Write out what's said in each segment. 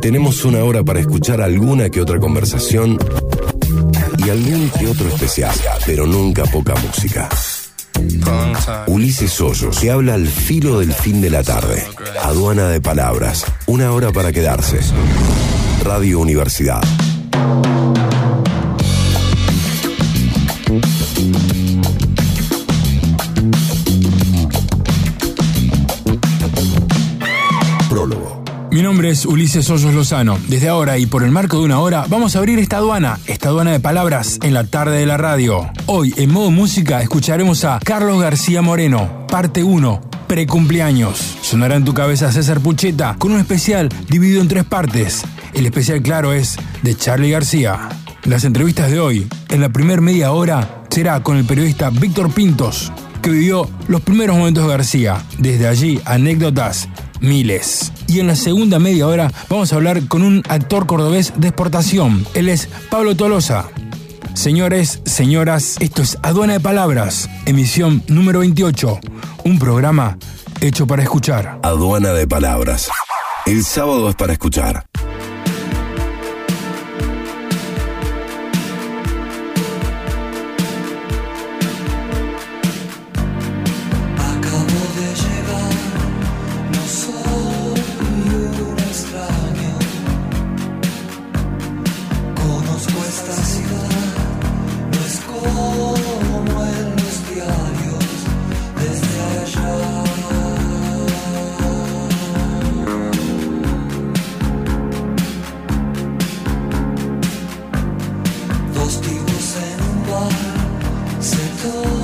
Tenemos una hora para escuchar alguna que otra conversación y algún que otro especial, pero nunca poca música. Ulises Hoyos, que habla al filo del fin de la tarde. Aduana de palabras. Una hora para quedarse. Radio Universidad. Nombre es Ulises Hoyos Lozano. Desde ahora y por el marco de una hora vamos a abrir esta aduana, esta aduana de palabras en la tarde de la radio. Hoy en modo música escucharemos a Carlos García Moreno, parte 1, precumpleaños. Sonará en tu cabeza César Pucheta con un especial dividido en tres partes. El especial claro es de Charlie García. Las entrevistas de hoy, en la primer media hora, será con el periodista Víctor Pintos, que vivió los primeros momentos de García. Desde allí, anécdotas miles. Y en la segunda media hora vamos a hablar con un actor cordobés de exportación. Él es Pablo Tolosa. Señores, señoras, esto es Aduana de Palabras, emisión número 28, un programa hecho para escuchar. Aduana de palabras. El sábado es para escuchar. En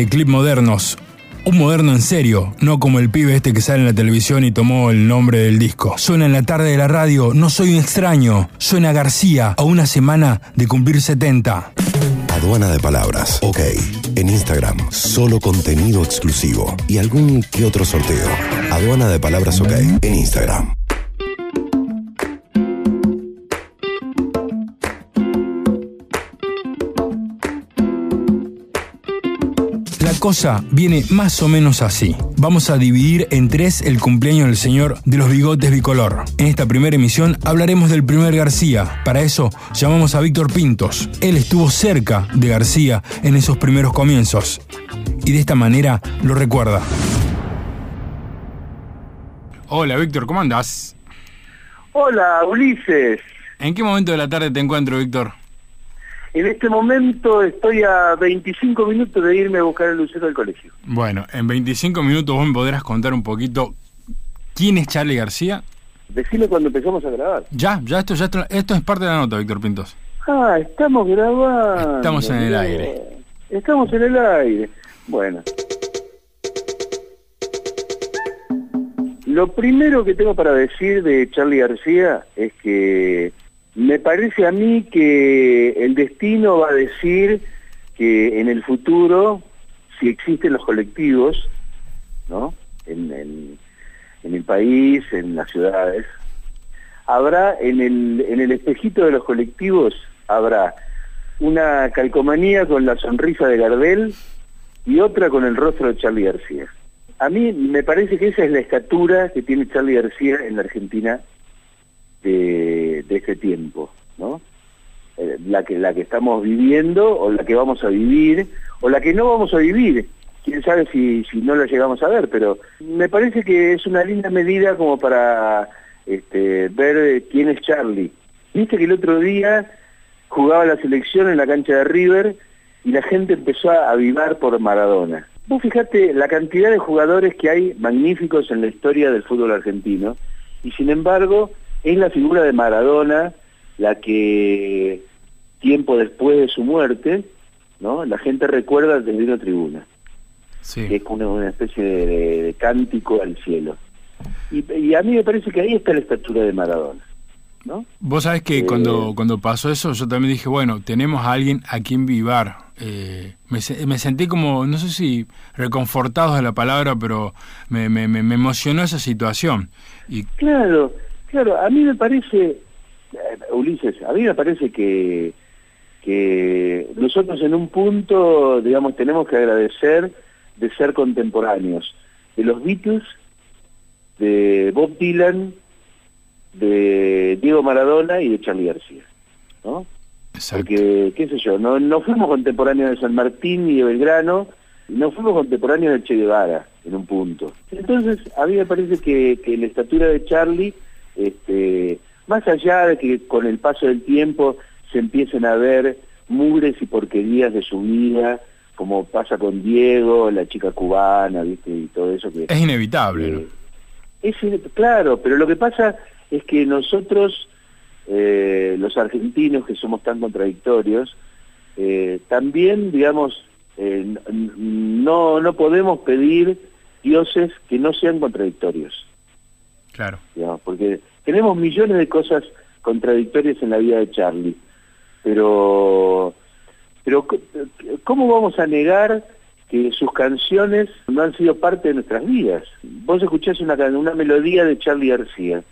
Desde Clip Modernos, un moderno en serio, no como el pibe este que sale en la televisión y tomó el nombre del disco. Suena en la tarde de la radio, no soy un extraño, suena García a una semana de cumplir 70. Aduana de palabras. Ok. En Instagram, solo contenido exclusivo y algún que otro sorteo. Aduana de palabras. Ok. En Instagram. Cosa viene más o menos así. Vamos a dividir en tres el cumpleaños del señor de los bigotes bicolor. En esta primera emisión hablaremos del primer García. Para eso llamamos a Víctor Pintos. Él estuvo cerca de García en esos primeros comienzos. Y de esta manera lo recuerda. Hola Víctor, ¿cómo andás? Hola, Ulises. ¿En qué momento de la tarde te encuentro, Víctor? En este momento estoy a 25 minutos de irme a buscar el lucero del colegio. Bueno, en 25 minutos vos me podrás contar un poquito quién es Charlie García. Decime cuando empezamos a grabar. Ya, ya esto, ya esto, esto es parte de la nota, Víctor Pintos. Ah, estamos grabando. Estamos en el aire. Estamos en el aire. Bueno. Lo primero que tengo para decir de Charlie García es que me parece a mí que el destino va a decir que en el futuro, si existen los colectivos, ¿no? En, el país, en las ciudades, habrá en el, en el espejito de los colectivos, habrá una calcomanía con la sonrisa de Gardel y otra con el rostro de Charlie García. A mí me parece que esa es la estatura que tiene Charlie García en la Argentina de, de este tiempo, ¿no? Eh, La que, la que estamos viviendo o la que vamos a vivir o la que no vamos a vivir. Quién sabe si, si no la llegamos a ver, pero me parece que es una linda medida como para este, ver eh, quién es Charlie. Viste que el otro día jugaba la selección en la cancha de River y la gente empezó a avivar por Maradona. Vos fijate la cantidad de jugadores que hay magníficos en la historia del fútbol argentino y sin embargo es la figura de Maradona la que tiempo después de su muerte, ¿no? La gente recuerda desde una tribuna, que es una, una especie de, de- de cántico al cielo. Y, y a mí me parece que ahí está la estatura de Maradona, ¿no? Vos sabés que Eh, cuando, cuando pasó eso, yo también dije, bueno, tenemos a alguien a quien vivar. Eh, me, me sentí como, no sé si reconfortado de la palabra, pero me, me, me- me emocionó esa situación. Y Claro, claro, a mí me parece, eh, Ulises, a mí me parece que, que nosotros en un punto, digamos, tenemos que agradecer de ser contemporáneos, de los Beatles, de Bob Dylan, de Diego Maradona y de Charlie García, ¿no? exacto. Porque, qué sé yo, no, no fuimos contemporáneos de San Martín ni de Belgrano, no fuimos contemporáneos de Che Guevara en un punto. Entonces, a mí me parece que, que la estatura de Charlie, este, más allá de que con el paso del tiempo se empiecen a ver mugres y porquerías de su vida, como pasa con Diego, la chica cubana, ¿viste? y todo eso que... Es inevitable, ¿no? Eh, es, claro, pero lo que pasa es que nosotros, eh, los argentinos que somos tan contradictorios, eh, también, digamos, no, no podemos pedir dioses que no sean contradictorios, Claro. digamos, porque tenemos millones de cosas contradictorias en la vida de Charlie, pero, pero ¿cómo vamos a negar que sus canciones no han sido parte de nuestras vidas? Vos escuchás una, una melodía de Charlie García.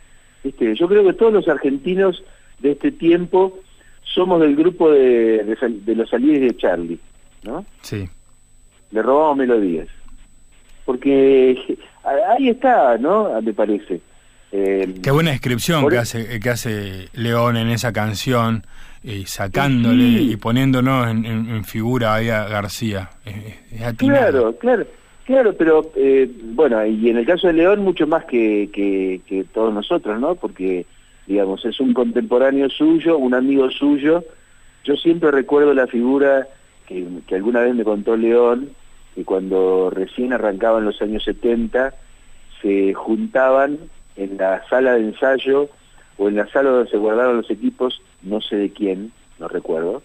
¿viste? Yo creo que todos los argentinos de este tiempo somos del grupo de, de, sal- de los salires de Charlie, ¿no? Sí. Le robamos melodías. Porque ahí está, ¿no? Me parece. Eh, Qué buena descripción Por que e- hace, que hace León en esa canción, y sacándole Sí. y poniéndonos en, en- en figura ahí a García. Es, es atinado. Claro, claro, claro, pero eh, bueno, y en el caso de León mucho más que, que, que todos nosotros, ¿no? Porque, digamos, es un contemporáneo suyo, un amigo suyo. Yo siempre recuerdo la figura que, que alguna vez me contó León, que cuando recién arrancaban los años 70, se juntaban en la sala de ensayo o en la sala donde se guardaron los equipos, no sé de quién, no recuerdo,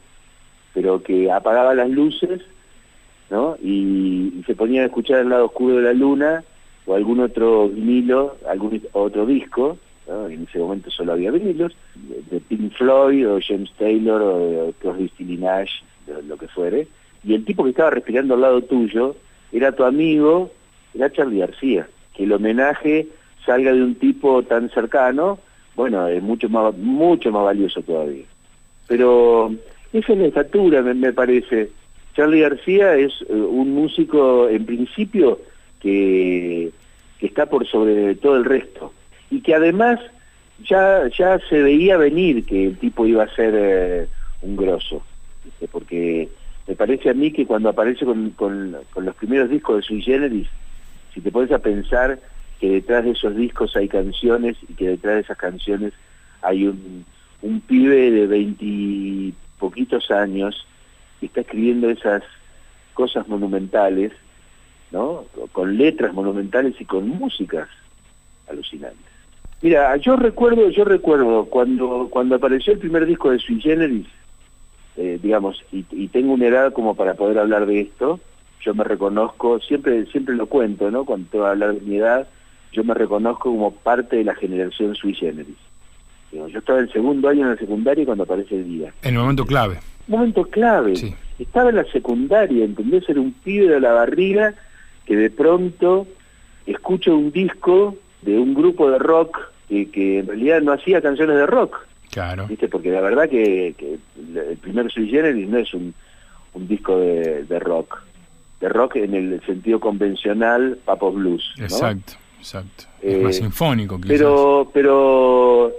pero que apagaba las luces ¿no? Y, se ponían a escuchar el lado oscuro de la luna o algún otro vinilo, algún otro disco, en ese momento solo había vinilos, de, Pink Floyd o James Taylor o Crosby, Stills Nash, lo que fuere, y el tipo que estaba respirando al lado tuyo era tu amigo, era Charlie García, que el homenaje salga de un tipo tan cercano, bueno, es mucho más, mucho más valioso todavía. Pero esa es la estatura, me, parece. Charlie García es eh, un músico, en principio, que, que está por sobre todo el resto. Y que además ya, ya se veía venir que el tipo iba a ser eh, un grosso. Porque me parece a mí que cuando aparece con, con- con los primeros discos de Sui Generis, si te pones a pensar que detrás de esos discos hay canciones y que detrás de esas canciones hay un, un pibe de poquitos años y está escribiendo esas cosas monumentales, ¿no? Con letras monumentales y con músicas alucinantes. Mira, yo recuerdo, yo recuerdo cuando cuando apareció el primer disco de Sui Generis, eh, digamos, y, tengo una edad como para poder hablar de esto, yo me reconozco, siempre siempre lo cuento, ¿no? Cuando que hablar de mi edad, yo me reconozco como parte de la generación Sui Generis. Yo estaba en segundo año en la secundaria cuando aparece el día. En el momento clave. momento clave. Sí. Estaba en la secundaria, ¿entendés? Era un pibe de la barriga que de pronto escucha un disco de un grupo de rock que, que en realidad no hacía canciones de rock, Claro. ¿viste? Porque la verdad que, que el primer Sui Generis no es un, un disco de, de rock. De rock en el sentido convencional, papo blues, ¿no? Exacto, exacto. Eh, es más sinfónico quizás. Pero, pero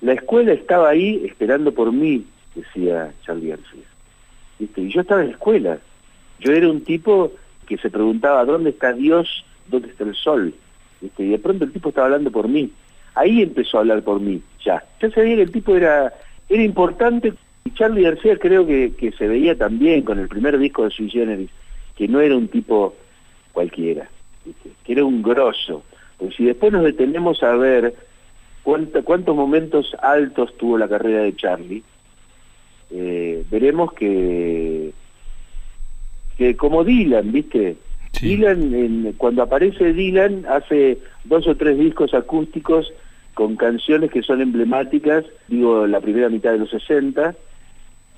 la escuela estaba ahí esperando por mí, decía Charlie García. ¿Viste? Y yo estaba en la escuela. Yo era un tipo que se preguntaba, ¿dónde está Dios? ¿Dónde está el sol? ¿Viste? Y de pronto el tipo estaba hablando por mí. Ahí empezó a hablar por mí, ya. Ya sabía que el tipo era, era importante. Y Charlie García creo que, que se veía también con el primer disco de Sui Generis, que no era un tipo cualquiera. Que era un grosso. Porque si después nos detenemos a ver cuánta- cuántos momentos altos tuvo la carrera de Charlie, eh, veremos que, que como Dylan, ¿viste? Sí. Dylan, en- cuando aparece Dylan, hace dos o tres discos acústicos con canciones que son emblemáticas, digo, la primera mitad de los 60,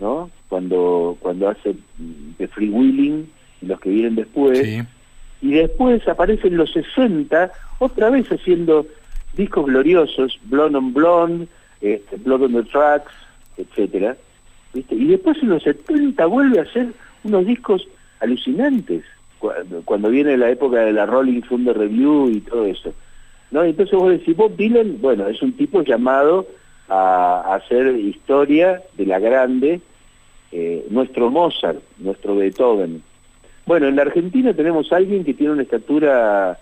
¿no? Cuando, cuando hace mm, The Free Willing y los que vienen después, Sí. Y después aparece en los 60 otra vez haciendo discos gloriosos, Blonde on Blonde, este, Blood on the Tracks, etcétera, ¿viste? Y después en los 70 vuelve a hacer unos discos alucinantes, cuando, viene la época de la Rolling Thunder Review y todo eso. Entonces vos decís, Bob Dylan, bueno, es un tipo llamado a, a hacer historia de la grande, eh, nuestro Mozart, nuestro Beethoven, bueno, en la Argentina tenemos a alguien que tiene una estatura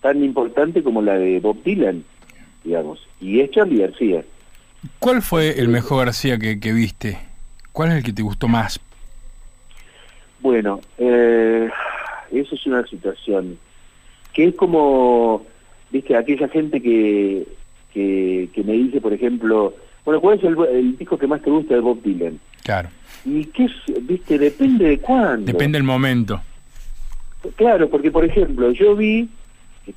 tan importante como la de Bob Dylan, digamos, y es Charlie García. ¿Cuál fue el mejor García que, que viste? ¿Cuál es el que te gustó más? Bueno, eh, eso es una situación que es como, viste, aquella gente que, que, que me dice, por ejemplo, bueno, ¿cuál es el, el disco que más te gusta de Bob Dylan? Claro. Y qué es, viste, depende de cuándo. Depende del momento. Claro, porque por ejemplo, yo vi,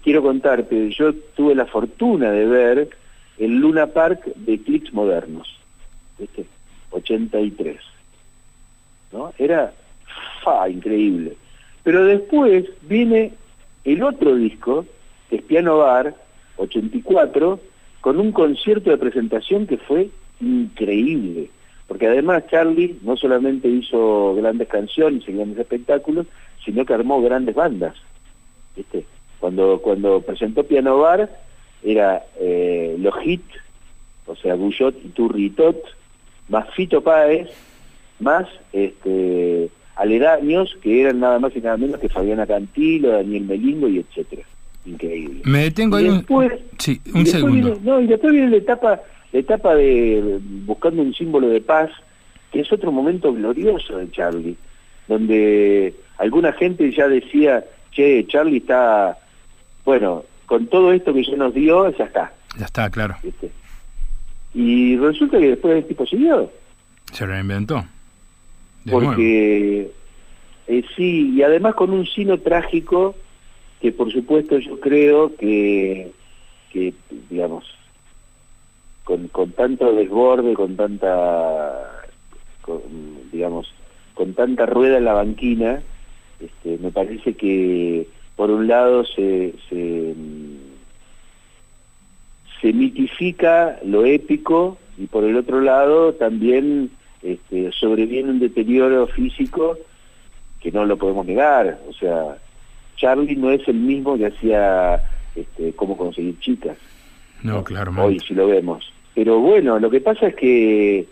quiero contarte, yo tuve la fortuna de ver el Luna Park de Clicks Modernos, ¿viste? 83. ¿No? Era fa, increíble. Pero después viene el otro disco, que es Piano Bar, 84, con un concierto de presentación que fue increíble. Porque además Charlie no solamente hizo grandes canciones y grandes espectáculos, sino que armó grandes bandas. ¿viste? Cuando, cuando presentó Piano Bar, era eh, los hits, o sea, Guyot y Turri y Tot, más Fito Páez, más este, aledaños, que eran nada más y nada menos que Fabiana Cantilo, Daniel Melingo y etcétera. Increíble. Me detengo ahí un, después- sí, Y un segundo. viene- no, y después viene la etapa, la etapa de buscando un símbolo de paz, que es otro momento glorioso de Charlie, donde alguna gente ya decía, che, Charlie está, bueno, con todo esto que ya nos dio, ya está, Ya está, claro. ¿viste? Y resulta que después el tipo siguió, Se reinventó. De porque eh, sí, y además con un sino trágico que por supuesto yo creo que, que digamos, con, con tanto desborde, con tanta, con, digamos, con tanta rueda en la banquina, este, me parece que por un lado se, se, mitifica lo épico y por el otro lado también este, sobreviene un deterioro físico que no lo podemos negar. O sea, Charlie no es el mismo que hacía este, cómo conseguir chicas. No, claro, Hoy si lo vemos. Pero bueno, lo que pasa es que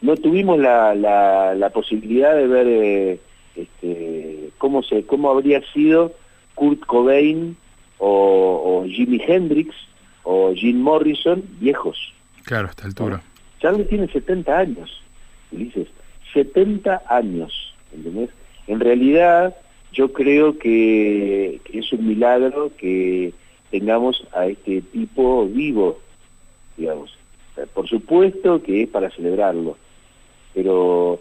no tuvimos la, la, la posibilidad de ver eh, este, cómo, se, cómo habría sido Kurt Cobain o, o Jimi Hendrix o Jim Morrison viejos. Claro, a esta altura. Charlie tiene 70 años, Ulises. 70 años, ¿entendés? En realidad, yo creo que, es un milagro que tengamos a este tipo vivo, digamos. Por supuesto que es para celebrarlo, pero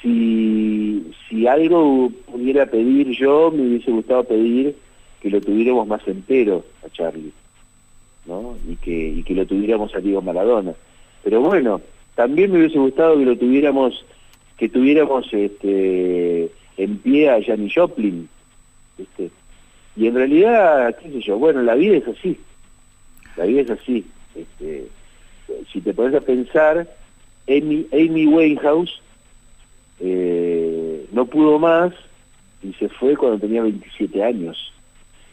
si, si algo pudiera pedir yo, me hubiese gustado pedir que lo tuviéramos más entero a Charlie, ¿no? Y que, y que lo tuviéramos a Diego Maradona. Pero bueno, también me hubiese gustado que lo tuviéramos, que tuviéramos este, en pie a Janis Joplin, ¿viste? Y en realidad, qué sé yo, bueno, la vida es así, la vida es así. Este, si te pones a pensar, Amy, Amy Winehouse eh, no pudo más y se fue cuando tenía 27 años.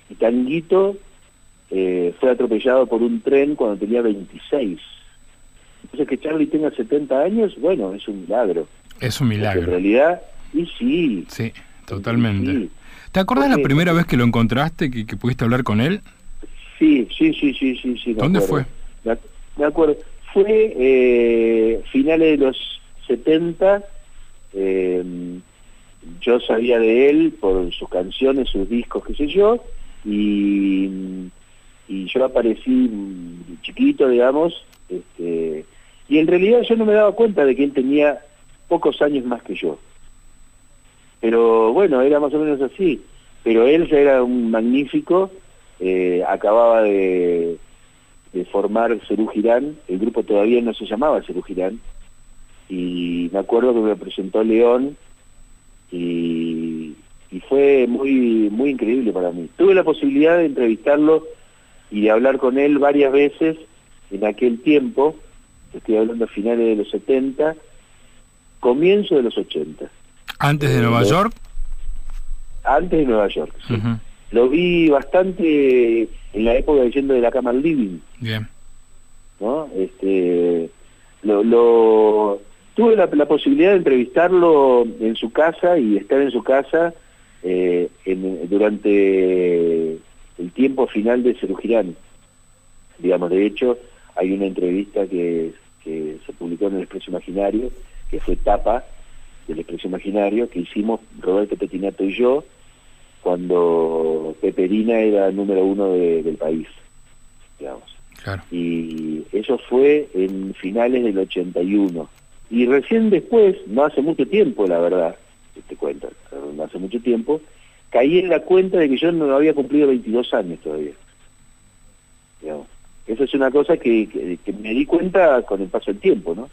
Y Tanguito eh, fue atropellado por un tren cuando tenía 26. Entonces que Charlie tenga 70 años, bueno, es un milagro. Es un Porque En milagro. realidad, y sí. Sí, totalmente. Sí. ¿Te acordás la primera vez que lo encontraste, que, que pudiste hablar con él? Sí, sí, sí, sí, sí, sí. ¿Dónde acuerdo. Me, ac- me acuerdo. Fue eh, finales de los 70. eh, yo sabía de él por sus canciones, sus discos, qué sé yo, y, y yo aparecí chiquito, digamos, este, y en realidad yo no me daba cuenta de que él tenía pocos años más que yo. Pero bueno, era más o menos así. Pero él ya era un magnífico, eh, acababa de, formar Cerú Girán, el grupo todavía no se llamaba Cerú Girán, y me acuerdo que me presentó León y, y fue muy, muy increíble para mí. Tuve la posibilidad de entrevistarlo y de hablar con él varias veces en aquel tiempo, estoy hablando a finales de los 70, comienzo de los 80, Antes de Eh, Nueva lo- York. antes de Nueva York. sí. Lo vi bastante en la época yendo de la cama al living, Bien. ¿no? Este, lo, lo- tuve la, la posibilidad de entrevistarlo en su casa y estar en su casa eh, en- durante el tiempo final de Cerugirán. Digamos, de hecho, hay una entrevista que, que se publicó en el Expreso Imaginario, que fue tapa del Expreso Imaginario, que hicimos Roberto Petinato y yo, cuando Peperina era el número uno de- del país, digamos Claro. y eso fue en finales del 81. Y recién después, no hace mucho tiempo, la verdad, te cuento, no hace mucho tiempo, caí en la cuenta de que yo no había cumplido 22 años todavía. Digamos. Eso es una cosa que, que- que me di cuenta con el paso del tiempo, ¿no?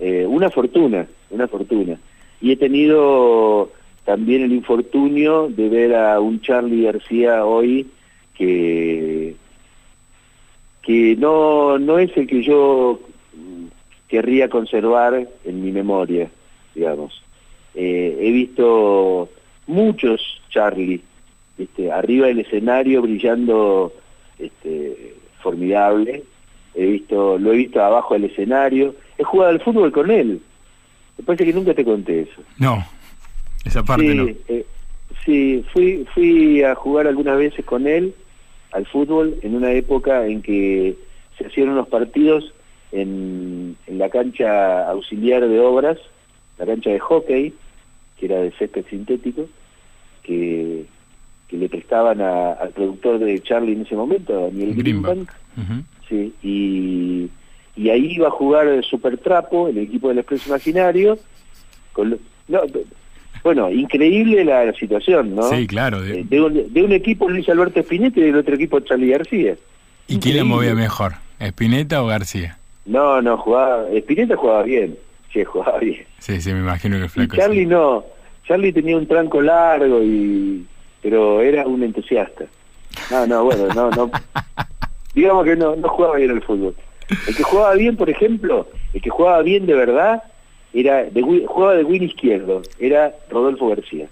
Eh, una fortuna, una fortuna. Y he tenido también el infortunio de ver a un Charlie García hoy que que no, no es el que yo querría conservar en mi memoria, digamos. Eh, he visto muchos Charlie este, arriba del escenario brillando este, formidable, he visto, lo he visto abajo del escenario, he jugado al fútbol con él, me parece que nunca te conté eso. No, esa parte sí, no. eh, sí, fui, fui a jugar algunas veces con él al fútbol en una época en que se hacían unos partidos en, en la cancha auxiliar de obras, la cancha de hockey, que era de césped sintético, que, que le prestaban a- al productor de Charlie en ese momento, Daniel Greenbank. Sí, y, y ahí iba a jugar el Super Trapo, el equipo del Expreso Imaginario. Con lo- no, bueno, increíble la, la situación, ¿no? Sí, claro. de- Eh, De, un, de un equipo Luis Alberto Spinetta y del otro equipo Charlie García. ¿Y quién le movía mejor? ¿Espineta o García? No, no, jugaba, Spinetta jugaba bien, sí, jugaba bien. Sí, sí, me imagino que el Y flaco. Charlie sí. no, Charlie tenía un tranco largo y pero era un entusiasta. No, no, bueno, no, no. Digamos que no, no jugaba bien al fútbol. El que jugaba bien, por ejemplo, el que jugaba bien de verdad, era jugaba de win izquierdo, era Rodolfo García.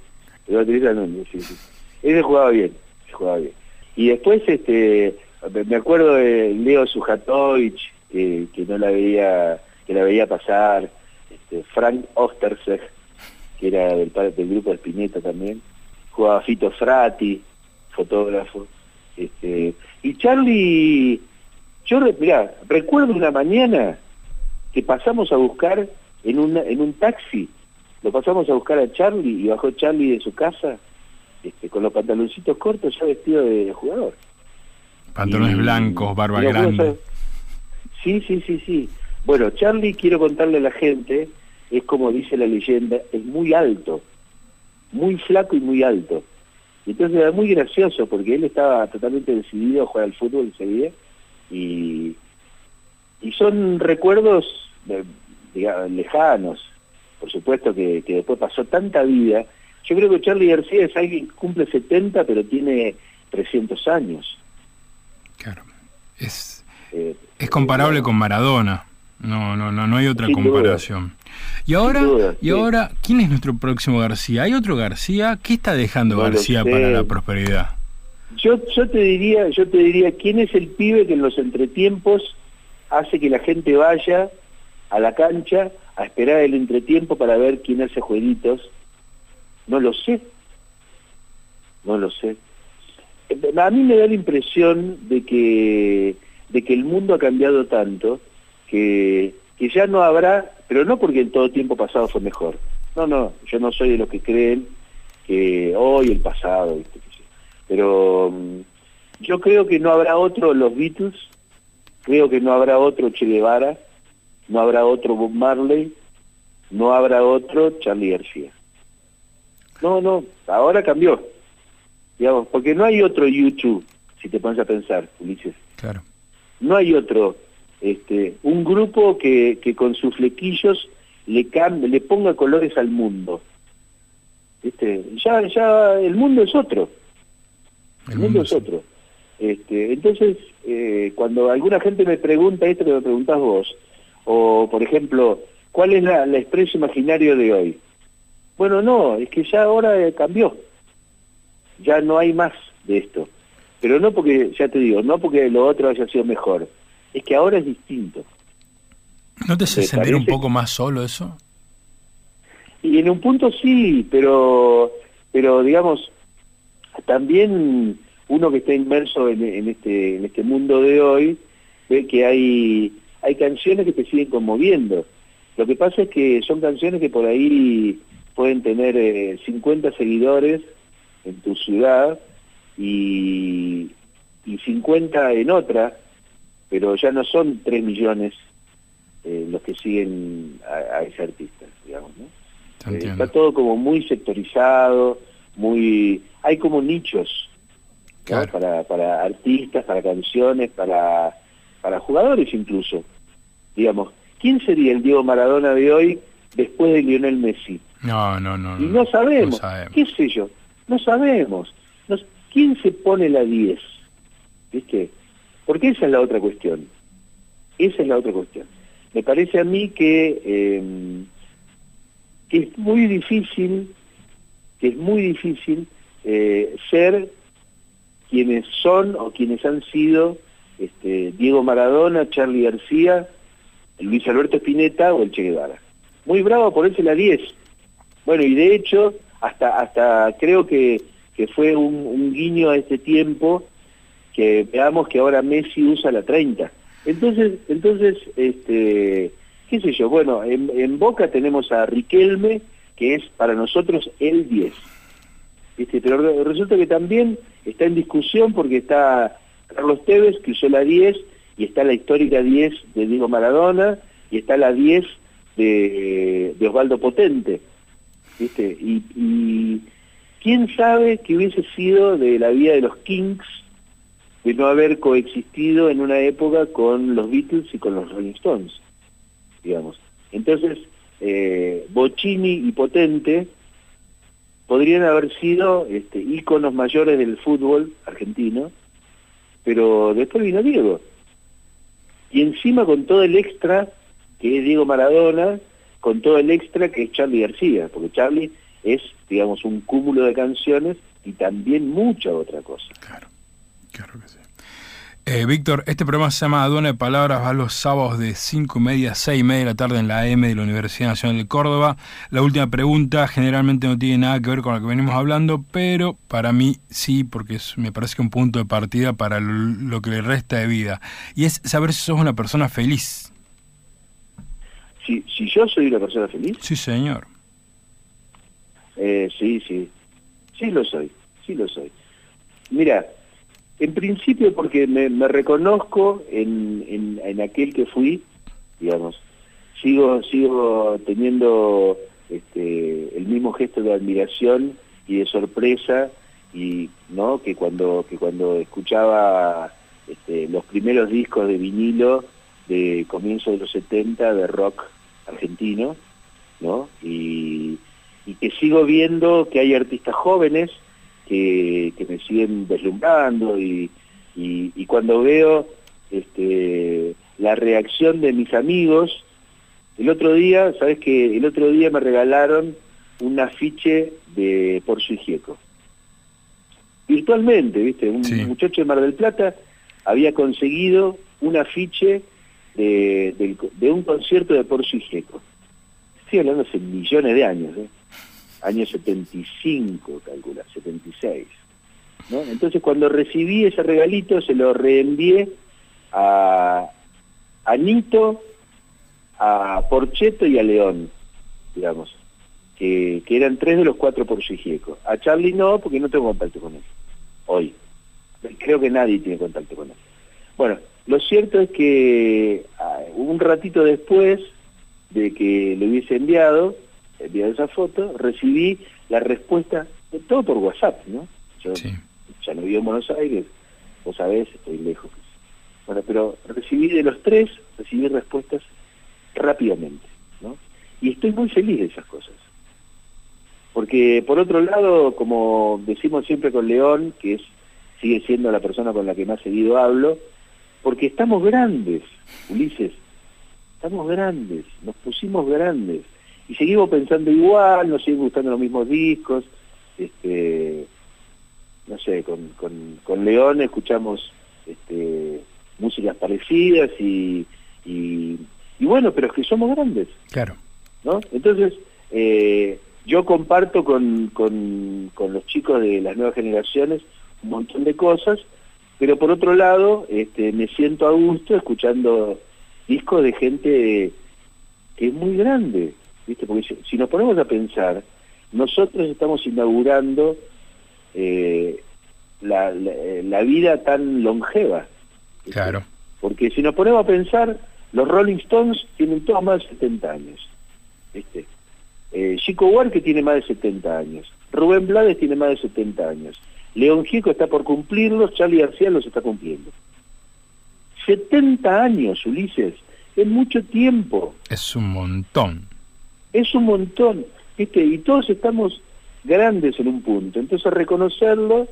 El. Ese jugaba bien, jugaba bien. Y después, este, me- acuerdo de Leo Sujatovich, que, no la veía, que la veía pasar, este, Frank Osterseg, que era del, del grupo de Spinetta también, jugaba Fito Frati, fotógrafo, este, y Charlie, yo mirá, recuerdo una mañana que pasamos a buscar en, una, en un taxi. Lo pasamos a buscar a Charlie y bajó Charlie de su casa este, con los pantaloncitos cortos ya vestido de jugador. Pantalones Y- blancos, barba grande. Sí, sí, sí, sí. Bueno, Charlie, quiero contarle a la gente, es como dice la leyenda, es muy alto, muy flaco y muy alto. Y Entonces era muy gracioso porque él estaba totalmente decidido a jugar al fútbol enseguida y, y son recuerdos eh, lejanos. Por supuesto que, que después pasó tanta vida. Yo creo que Charlie García es alguien que cumple 70 pero tiene 300 años. Claro. Es, Eh, es comparable con Maradona. No, no, no, no hay otra Sin duda. comparación. Y ahora, duda, y sí. ahora, ¿quién es nuestro próximo García? ¿Hay otro García? ¿Qué está dejando No García para la prosperidad? Yo, yo te diría, yo te diría, ¿quién es el pibe que en los entretiempos hace que la gente vaya a la cancha a esperar el entretiempo para ver quién hace jueguitos? No lo sé. No lo sé. Eh, A mí me da la impresión de que de que el mundo ha cambiado tanto que, que ya no habrá, pero no porque en todo tiempo pasado fue mejor. No, no, yo no soy de los que creen que hoy el pasado, pero mm, yo creo que no habrá otro los Beatles, creo que no habrá otro Che Guevara, no habrá otro Bob Marley, no habrá otro Charlie García. No, no, ahora cambió, digamos, porque no hay otro YouTube, si te pones a pensar, Ulises Claro. no hay otro este un grupo que, que con sus flequillos le le ponga colores al mundo. ¿Viste? ya ya el mundo es otro. El, mundo, es otro. este entonces eh, cuando alguna gente me pregunta esto que me preguntás vos o por ejemplo cuál es la, la expreso imaginario de hoy bueno no es que ya ahora eh, cambió. Ya no hay más de esto. Pero no porque, ya te digo, no porque lo otro haya sido mejor, es que ahora es distinto. ¿No te hace ¿Te sentir un poco más solo eso? Y en un punto sí, pero, pero digamos, también uno que está inmerso en, en este, en este mundo de hoy, ve que hay, hay canciones que te siguen conmoviendo. Lo que pasa es que son canciones que por ahí pueden tener eh, 50 seguidores en tu ciudad y, y 50 en otra, pero ya no son 3 millones eh, los que siguen a, a ese artista, digamos, ¿no? Eh, está todo como muy sectorizado, muy hay como nichos para, para artistas, para canciones, para, para jugadores incluso. Digamos, ¿quién sería el Diego Maradona de hoy después de Lionel Messi? No, no, no. Y no sabemos, no sabemos. qué sé yo, no sabemos. ¿Quién se pone la 10? ¿Viste? Porque esa es la otra cuestión. Esa es la otra cuestión. Me parece a mí que, eh, es muy difícil, que es muy difícil eh, ser quienes son o quienes han sido este, Diego Maradona, Charlie García, Luis Alberto Spinetta o el Che Guevara. Muy bravo ponerse la 10. Bueno, y de hecho, hasta, hasta creo que, que fue un, un guiño a este tiempo que veamos que ahora Messi usa la 30. Entonces, entonces este, qué sé yo, bueno, en, Boca tenemos a Riquelme, que es para nosotros el 10. ¿Viste? Pero re- resulta que también está en discusión porque está Carlos Tevez, que usó la 10, y está la histórica 10 de Diego Maradona, y está la 10 de, de Osvaldo Potente. ¿Viste? Y, y quién sabe qué hubiese sido de la vida de los Kings de no haber coexistido en una época con los Beatles y con los Rolling Stones, digamos. Entonces, eh, y Potente podrían haber sido este, íconos mayores del fútbol argentino, pero después vino Diego. Y encima con todo el extra que es Diego Maradona, con todo el extra que es Charlie García, porque Charlie es, digamos, un cúmulo de canciones y también mucha otra cosa. Claro que sí. Eh, Víctor, este programa se llama Aduana de Palabras, va los sábados de 5 y media a 6 y media de la tarde en la AM de la Universidad Nacional de Córdoba. La última pregunta generalmente no tiene nada que ver con lo que venimos hablando, pero para mí sí, porque es- me parece que un punto de partida para lo, lo que le resta de vida. Y es saber si sos una persona feliz. Si, si yo soy una persona feliz, Sí, señor. eh, sí, sí, sí lo soy, sí lo soy. Mira, en principio porque me, reconozco en, aquel que fui, digamos, sigo, sigo teniendo este, el mismo gesto de admiración y de sorpresa y no que cuando que cuando escuchaba este, los primeros discos de vinilo de comienzo de los 70 de rock argentino, ¿no? Y que sigo viendo que hay artistas jóvenes que, que me siguen deslumbrando y, y, y cuando veo este, la reacción de mis amigos, el otro día, ¿sabes que El otro día me regalaron un afiche de Porcio y Gieco. Virtualmente, ¿viste? Un Sí. muchacho de Mar del Plata había conseguido un afiche de, del- de un concierto de Porcio y Gieco. Estoy hablando hace millones de años, ¿eh? Año 75, calcula, 76. ¿no? Entonces cuando recibí ese regalito se lo reenvié a, a Nito, a Porcheto y a León, digamos, que, que eran tres de los cuatro por Gieco. A Charlie no, porque no tengo contacto con él, hoy. Creo que nadie tiene contacto con él. Bueno, lo cierto es que ah, un ratito después de que le hubiese enviado, enviado esa foto, recibí la respuesta, todo por WhatsApp, ¿no? Yo Sí. ya no vivo en Buenos Aires, vos sabés, estoy lejos. Bueno, pero recibí de los tres, recibí respuestas rápidamente, ¿no? Y estoy muy feliz de esas cosas. Porque por otro lado, como decimos siempre con León, que es sigue siendo la persona con la que más seguido hablo, porque estamos grandes, Ulises, estamos grandes, nos pusimos grandes y seguimos pensando igual, nos siguen gustando los mismos discos, este, no sé, con, con, con León escuchamos este, músicas parecidas y, y, y bueno, pero es que somos grandes. Claro. ¿no? Entonces, eh, yo comparto con, con, con los chicos de las nuevas generaciones un montón de cosas, pero por otro lado, este, me siento a gusto escuchando discos de gente que es muy grande, ¿viste? Porque si, si nos ponemos a pensar, nosotros estamos inaugurando eh, la, la, la vida tan longeva. Claro. Porque si nos ponemos a pensar, los Rolling Stones tienen todos más de 70 años. ¿viste? Eh, Chico Huarque tiene más de 70 años. Rubén Blades tiene más de 70 años. León Gieco está por cumplirlos, Charlie García los está cumpliendo. 70 años, Ulises, es mucho tiempo, Es un montón. Es un montón, ¿viste? Y todos estamos grandes en un punto. Entonces reconocerlo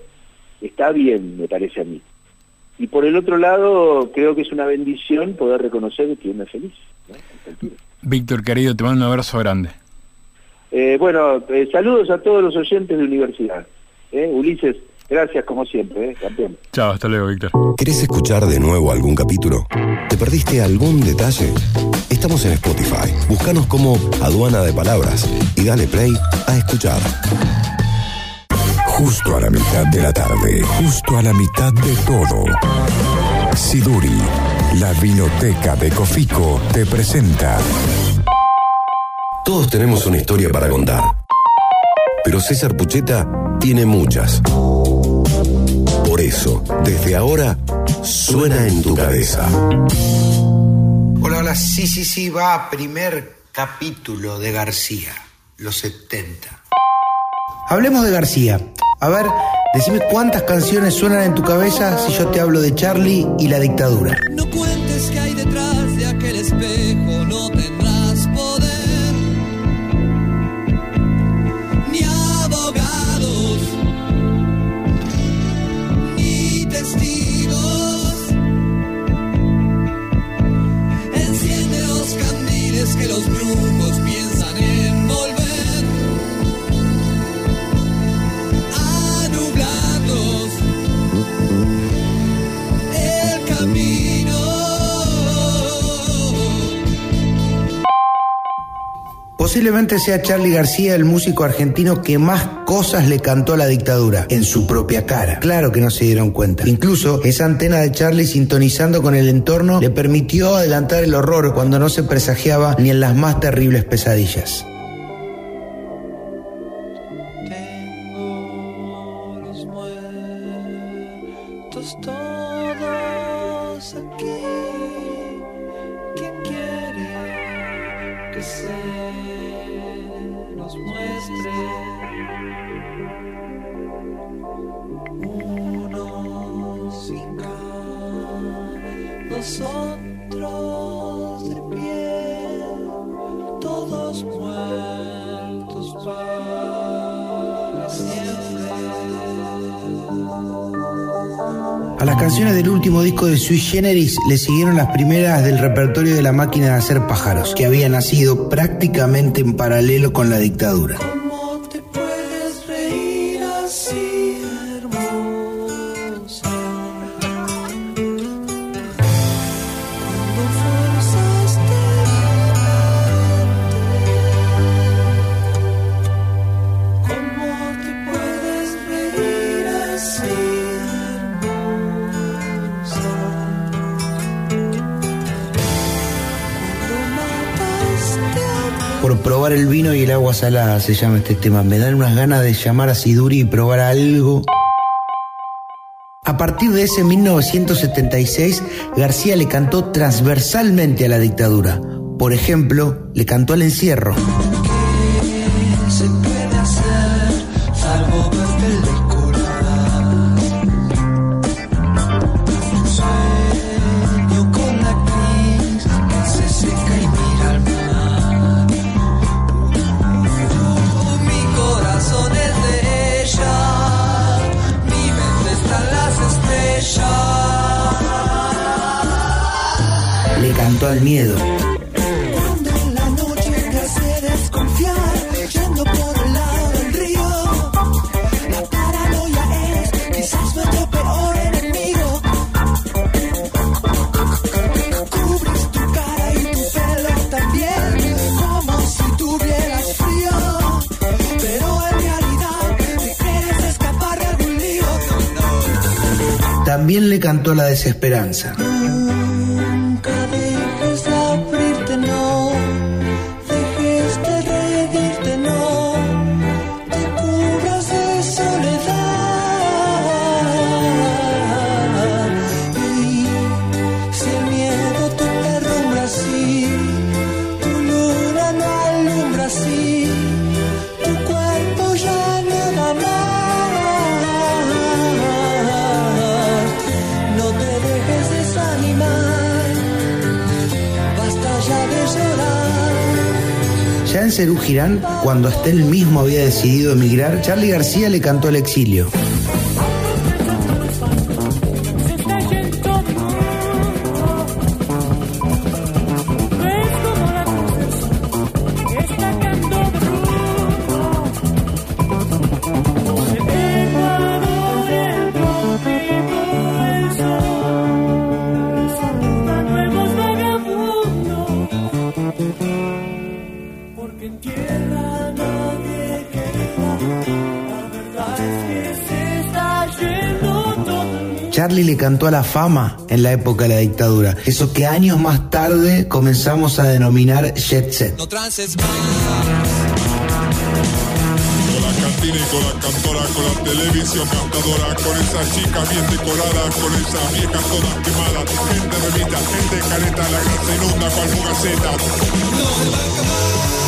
está bien, me parece a mí. Y por el otro lado, creo que es una bendición poder reconocer que uno es feliz. Víctor, querido, te mando un abrazo grande. Eh, bueno, eh, saludos a todos los oyentes de universidad. ¿eh? Ulises, gracias como siempre, ¿eh? campeón. Chao, hasta luego, Víctor. ¿Querés escuchar de nuevo algún capítulo? ¿Te perdiste algún detalle? Estamos en Spotify. Búscanos como Aduana de Palabras y dale play a escuchar. Justo a la mitad de la tarde, justo a la mitad de todo. Siduri, la vinoteca de Cofico, te presenta Todos tenemos una historia para contar. Pero César Pucheta tiene muchas. Por eso, desde ahora, suena en tu cabeza. Hola, hola, sí, sí, sí, va, primer capítulo de García, los 70. Hablemos de García. A ver, decime cuántas canciones suenan en tu cabeza si yo te hablo de Charlie y la dictadura. No cuentes que hay detrás de aquel espejo, no tendrás Posiblemente sea Charlie García el músico argentino que más cosas le cantó a la dictadura en su propia cara. Claro que no se dieron cuenta. Incluso esa antena de Charlie sintonizando con el entorno le permitió adelantar el horror cuando no se presagiaba ni en las más terribles pesadillas. Sui Generis le siguieron las primeras del repertorio de la máquina de hacer pájaros, que había nacido prácticamente en paralelo con la dictadura. Por probar el vino y el agua salada se llama este tema. Me dan unas ganas de llamar a Siduri y probar algo. A partir de ese 1976, García le cantó transversalmente a la dictadura. Por ejemplo, le cantó al encierro. Lío. También le cantó la desesperanza. Girán, cuando hasta él mismo había decidido emigrar, Charlie García le cantó al exilio. Charlie le cantó a la fama en la época de la dictadura, eso que años más tarde comenzamos a denominar jet set. No trances más. Con la cantina y con la cantora, con la televisión cantadora, con esa chica bien decorada, con esa vieja toda quemada, gente remita, gente careta, la grasa inunda cual fugaceta. de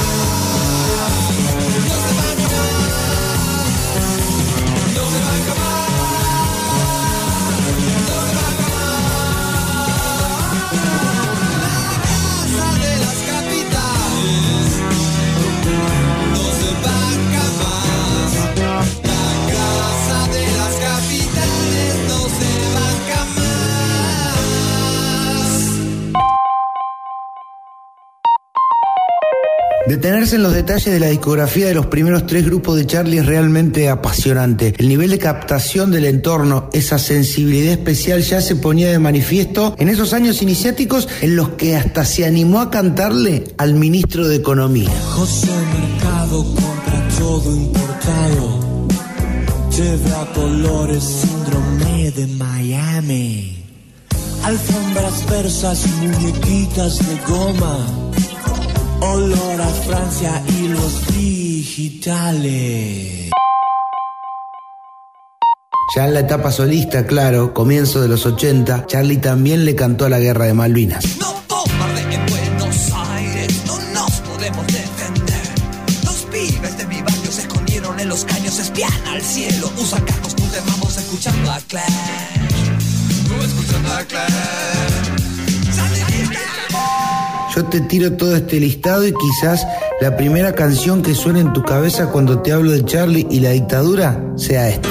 Detenerse en los detalles de la discografía de los primeros tres grupos de Charlie es realmente apasionante. El nivel de captación del entorno, esa sensibilidad especial ya se ponía de manifiesto en esos años iniciáticos en los que hasta se animó a cantarle al ministro de Economía. José Mercado compra todo importado. Lleve a colores síndrome de Miami. Alfombras persas y muñequitas de goma. Olor a Francia y los digitales. Ya en la etapa solista, claro, comienzo de los 80, Charlie también le cantó a la guerra de Malvinas. No bombardeen en Buenos Aires, no nos podemos defender. Los pibes de mi barrio se escondieron en los caños, espían al cielo, usan carros, nos vamos escuchando a Clash. Tú escuchando a Clash. Yo te tiro todo este listado y quizás la primera canción que suene en tu cabeza cuando te hablo de Charlie y la dictadura sea esta.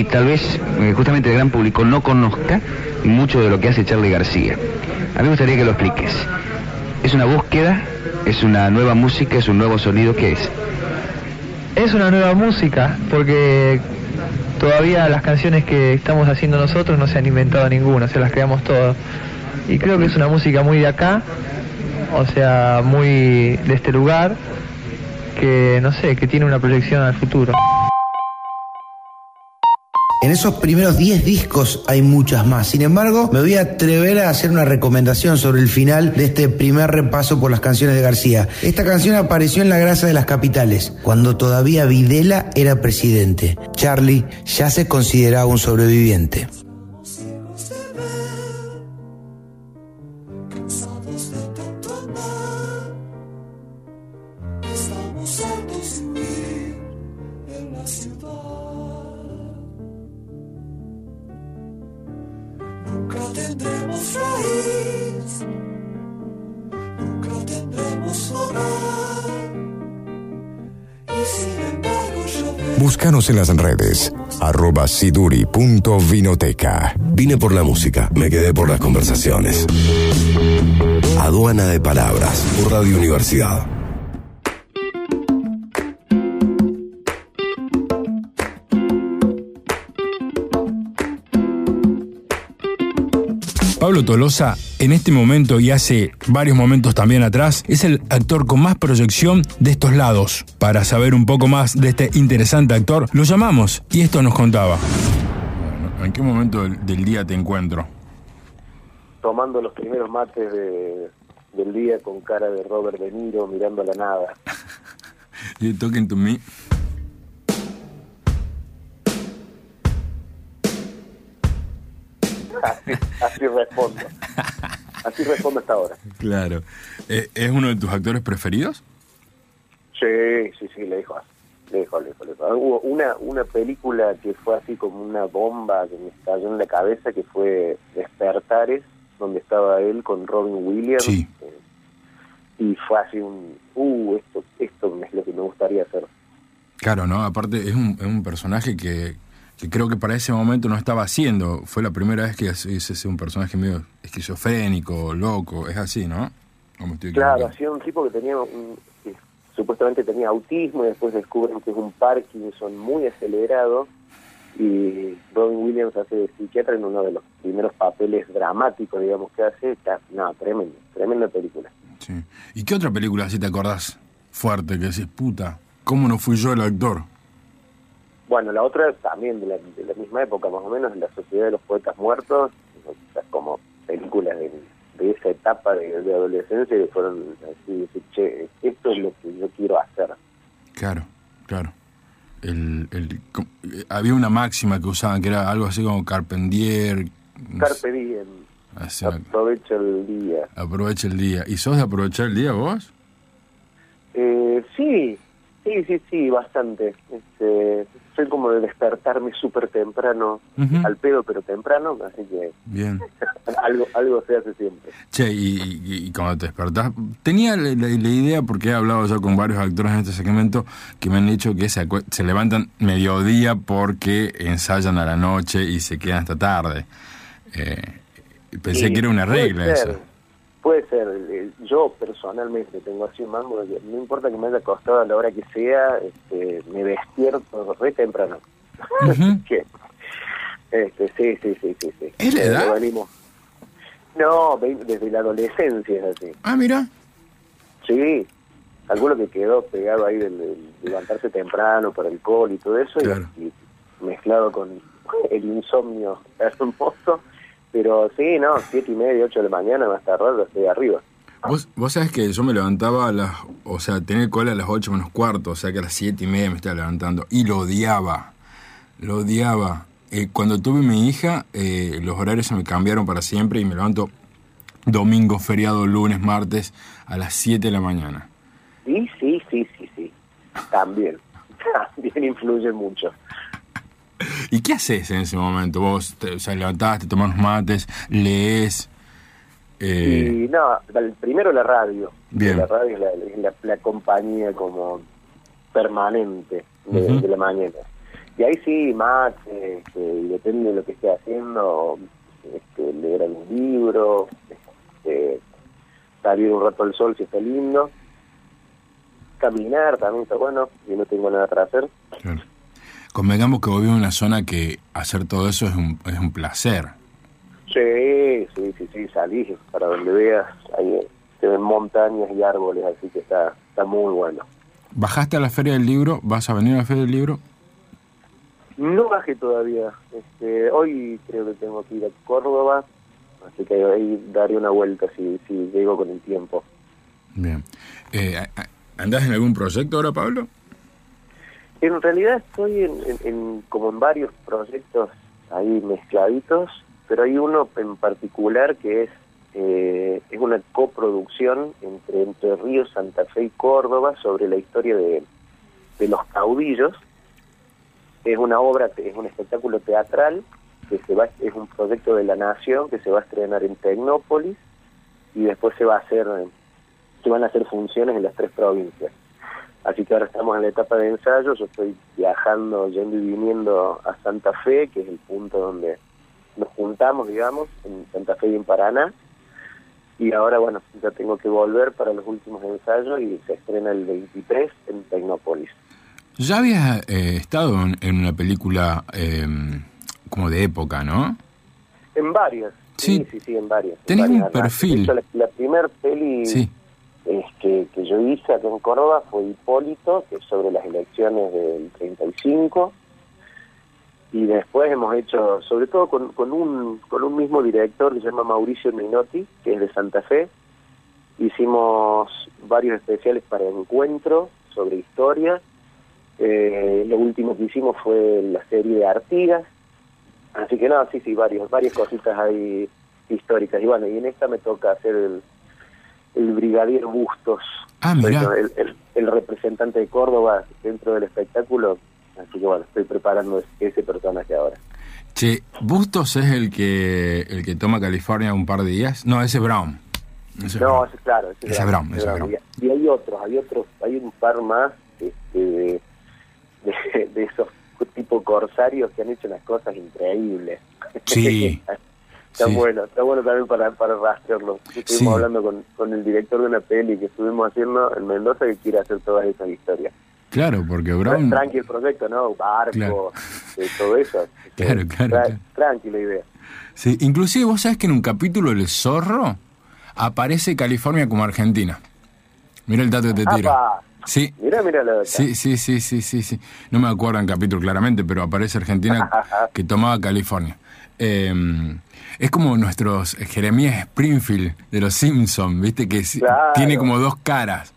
Y tal vez eh, justamente el gran público no conozca mucho de lo que hace Charlie García. A mí me gustaría que lo expliques. ¿Es una búsqueda? ¿Es una nueva música? ¿Es un nuevo sonido? ¿Qué es? Es una nueva música, porque todavía las canciones que estamos haciendo nosotros no se han inventado ninguna, se las creamos todas. Y creo que es una música muy de acá, o sea, muy de este lugar, que no sé, que tiene una proyección al futuro. En esos primeros 10 discos hay muchas más. Sin embargo, me voy a atrever a hacer una recomendación sobre el final de este primer repaso por las canciones de García. Esta canción apareció en La Grasa de las Capitales, cuando todavía Videla era presidente. Charlie ya se consideraba un sobreviviente. Las redes, arroba siduri.vinoteca. Vine por la música, me quedé por las conversaciones. Aduana de Palabras, Radio Universidad. Pablo Tolosa, en este momento y hace varios momentos también atrás, es el actor con más proyección de estos lados. Para saber un poco más de este interesante actor, lo llamamos y esto nos contaba. ¿En qué momento del, del día te encuentro? Tomando los primeros mates de- del día con cara de Robert De Niro mirando a la nada. You talking to me? Así, así respondo. Así respondo hasta ahora. Claro. Eh, ¿Es uno de tus actores preferidos? Sí, sí, sí, le dijo así. Le dijo, le dijo, le dijo. Hubo una, una película que fue así como una bomba que me estalló en la cabeza, que fue Despertares, donde estaba él con Robin Williams. Sí. Eh, y fue así un, uh, esto, esto es lo que me gustaría hacer. Claro, ¿no? Aparte es un, es un personaje que, que creo que para ese momento no estaba haciendo. Fue la primera vez que hice ese un personaje medio esquizofrénico, loco, es así, ¿no? ¿O me estoy Claro, hacía un tipo que tenía, un- que supuestamente tenía autismo y después descubren que es un Parkinson muy acelerado y Robin Williams hace de psiquiatra en uno de los primeros papeles dramáticos, digamos, que hace. Está, no, tremendo, tremenda película. Sí. ¿Y qué otra película, si te acordás, fuerte, que decís, puta, ¿cómo no fui yo el actor? Bueno, la otra también de la, de la misma época, más o menos, La Sociedad de los Poetas Muertos, como películas de, de esa etapa de, de adolescencia que fueron así, decir, che, esto es lo que yo quiero hacer. Claro, claro. El, el, eh, había una máxima que usaban que era algo así como Carpentier. no Carpe diem, aprovecha el día. aprovecha el día. ¿Y sos de aprovechar el día vos? Eh, sí, sí, sí, sí, bastante. Este, soy como de despertarme súper temprano, al pedo pero temprano, así que Bien. algo algo se hace siempre. Che, y, y- y cuando te despertás, tenía la, la- la idea, porque he hablado ya con varios actores en este segmento, que me han dicho que se, se levantan mediodía porque ensayan a la noche y se quedan hasta tarde. Eh, pensé que era una regla eso. Puede ser, yo personalmente tengo así un mambo de que no importa que me haya costado a la hora que sea, este, me despierto re temprano. Que, este, sí, sí, sí, sí, sí. ¿Es la edad? No, desde la adolescencia es así. Ah, mira. Sí, alguno que quedó pegado ahí del, del levantarse temprano por alcohol y todo eso, y- y, mezclado con el insomnio hermoso. Pero sí, no, siete y media, ocho de la mañana, más tarde, ya estoy arriba. Vos, vos sabés que yo me levantaba a las, o sea, tenía cola a las 8 menos cuarto, o sea que a las 7 y media me estaba levantando y lo odiaba, lo odiaba. Eh, cuando tuve mi hija, eh, los horarios se me cambiaron para siempre y me levanto domingo, feriado, lunes, martes a las 7 de la mañana. Sí, sí, sí, sí, sí. También, también influye mucho. ¿Y qué haces en ese momento? Vos te, o sea, levantás, te tomás mates, lees. eh, Y no, primero la radio. Bien. La radio es la, es la- la compañía como permanente de, la mañana. Y ahí sí, más, este, depende de lo que esté haciendo, este, leer algún libro, este, salir un rato al sol si está lindo, caminar también está bueno, y no tengo nada para hacer. claro. Convengamos que vos vivís en una zona que hacer todo eso es un, es un placer. Sí, sí, sí, sí, salís para donde veas, ahí se ven montañas y árboles, así que está, está muy bueno. ¿Bajaste a la Feria del Libro? ¿Vas a venir a la Feria del Libro? No bajé todavía, este, hoy creo que tengo que ir a Córdoba, así que ahí daré una vuelta si, si llego con el tiempo. Bien. Eh, ¿Andás en algún proyecto ahora, Pablo? En realidad estoy en, como en varios proyectos ahí mezcladitos, pero hay uno en particular que es eh, es una coproducción entre Entre Ríos, Santa Fe y Córdoba sobre la historia de, de los caudillos. Es una obra, es un espectáculo teatral que se va es un proyecto de la Nación que se va a estrenar en Tecnópolis y después se va a hacer se van a hacer funciones en las tres provincias. Así que ahora estamos en la etapa de ensayo, yo estoy viajando, yendo y viniendo a Santa Fe, que es el punto donde nos juntamos, digamos, en Santa Fe y en Paraná. Y ahora, bueno, ya tengo que volver para los últimos ensayos y se estrena el 23 en Tecnópolis. Ya habías eh, estado en, en una película eh, como de época, ¿no? En varias. Sí. Sí, sí, sí, en varias. en Tenés un varias. Además, perfil. la, la primer peli Sí. Es que, que yo hice acá en Córdoba fue Hipólito, que es sobre las elecciones del 35. Y después hemos hecho, sobre todo con, con, un, con un mismo director que se llama Mauricio Minotti, que es de Santa Fe. Hicimos varios especiales para Encuentro sobre historia. Eh, lo último que hicimos fue la serie de Artigas. Así que no, sí, sí, varios, varias cositas ahí históricas. Y bueno, y en esta me toca hacer el, el brigadier Bustos, Ah, yo el, el- el representante de Córdoba dentro del espectáculo. Así que bueno, estoy preparando es- ese personaje ahora. Che, ¿Bustos es el que el que toma California un par de días? No, ese es Brown. Ese es No, Brown. ese, claro. Ese, Ese Brown, ese Brown. Y, y hay otros, hay otros, hay un par más este, de, de, de esos tipo corsarios que han hecho unas cosas increíbles. Sí. Está Sí. bueno, está bueno también para, para rastrearlo. Estuvimos Sí. hablando con, con el director de una peli que estuvimos haciendo en Mendoza que quiere hacer todas esas historias. Claro, porque Brown... Tranqui el proyecto, ¿no? Barco, Claro. eh, todo eso. Claro, claro, Tra- claro. Tranqui la idea. Sí, inclusive vos sabés que en un capítulo del Zorro aparece California como Argentina. Mira el dato que te tiro. ¡Apa! Sí, Mira, mira la sí, sí, sí, sí, sí, sí. No me acuerdo en capítulo claramente, pero aparece Argentina que tomaba California. Eh, es como nuestros Jeremías Springfield de los Simpsons, ¿viste? Que Claro. tiene como dos caras.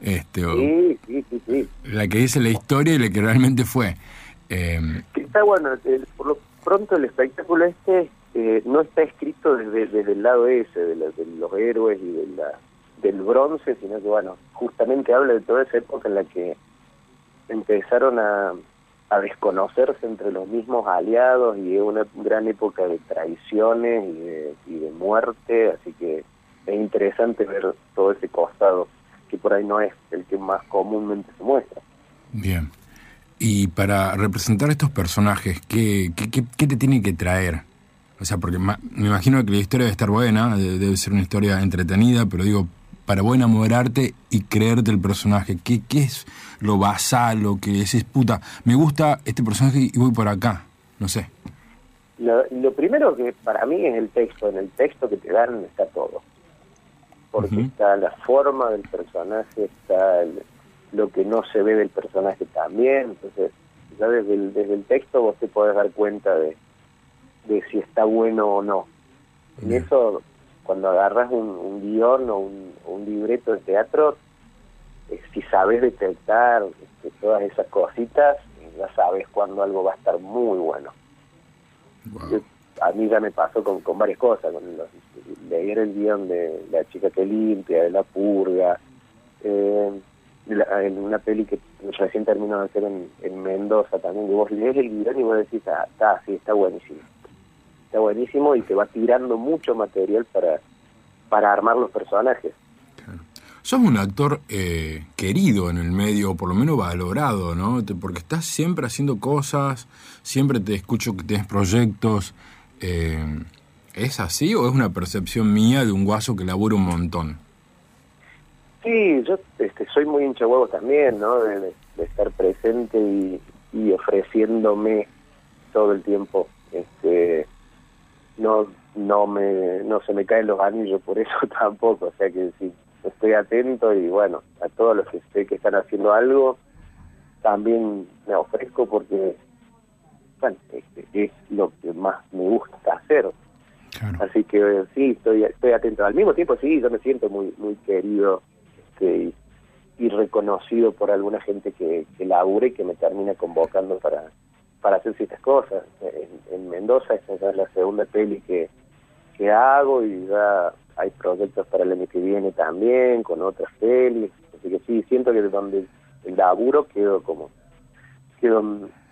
Este, o- Sí, sí, sí, sí. La que dice la historia y la que realmente fue. Eh, Está bueno, el- por lo pronto el espectáculo este eh, no está escrito desde, desde el lado ese, de, la- de los héroes y de la, del bronce, sino que bueno, justamente habla de toda esa época en la que empezaron a, a desconocerse entre los mismos aliados y es una gran época de traiciones y de, muerte, así que es interesante ver todo ese costado que por ahí no es el que más comúnmente se muestra. Bien. Y para representar estos personajes, ¿qué, qué, qué- te tiene que traer? O sea, porque me imagino que la historia debe estar buena, de- debe ser una historia entretenida, pero digo, para vos enamorarte y creerte el personaje, ¿qué, qué es lo basal, lo que decís, puta, me gusta este personaje y voy por acá? No sé. Lo, lo primero que para mí es el texto. En el texto que te dan está todo. Porque está la forma del personaje, está el- lo que no se ve del personaje también. Entonces, ya desde el, desde el texto vos te podés dar cuenta de, de si está bueno o no. En eso, cuando agarras un, un guion o un, un libreto de teatro, eh, si sabes detectar este, todas esas cositas, eh, ya sabes cuando algo va a estar muy bueno. Yo- a mí ya me pasó con, con varias cosas, con los, leer el guion de La chica que limpia, de La purga, eh, la- en una peli que recién terminó de hacer en, en Mendoza también, que vos lees el guion y vos decís, ah, está, sí, está buenísimo. Está buenísimo y te va tirando mucho material para, para armar los personajes. Sos un actor eh, querido en el medio, o por lo menos valorado, ¿no? Porque estás siempre haciendo cosas, siempre te escucho que tienes proyectos. eh, ¿Es así o es una percepción mía de un guaso que labura un montón? Sí, yo este, soy muy hincha huevos también, ¿no? De, de- de estar presente y, y ofreciéndome todo el tiempo. Este, no, no me, no se me caen los anillos por eso tampoco. O sea que sí, estoy atento y bueno, a todos los que sé que están haciendo algo, también me ofrezco porque, bueno, este, es lo que más me gusta hacer. Así que eh, sí, estoy, estoy atento. Al mismo tiempo, sí, yo me siento muy, muy querido este, y, y reconocido por alguna gente que, que labure y que me termina convocando para, para hacer ciertas cosas. En, en Mendoza esta ya es la segunda peli que, que hago y ya hay proyectos para el año que viene también, con otras pelis. Así que sí, siento que donde el laburo quedo como, quedo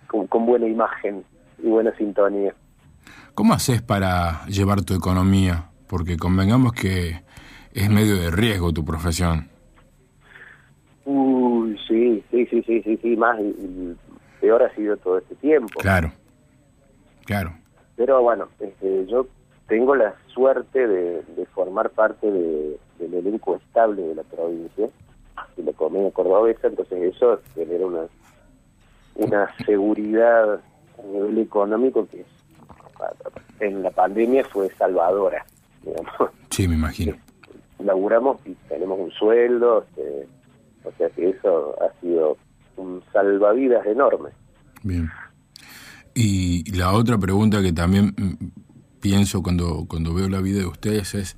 con, con buena imagen y buena sintonía. ¿Cómo haces para llevar tu economía? Porque convengamos que es medio de riesgo tu profesión. Uy, sí, sí, sí, sí, sí, sí, más peor ha sido todo este tiempo. Claro, claro. Pero bueno, este, yo tengo la suerte de, de formar parte de- del elenco estable de la provincia, de la comedia cordobesa, entonces eso genera una, una seguridad a nivel económico que en la pandemia fue salvadora, digamos. Sí, me imagino. laburamos y tenemos un sueldo, este, o sea que eso ha sido un salvavidas enorme. Bien. Y la otra pregunta que también mm, pienso cuando, cuando veo la vida de ustedes es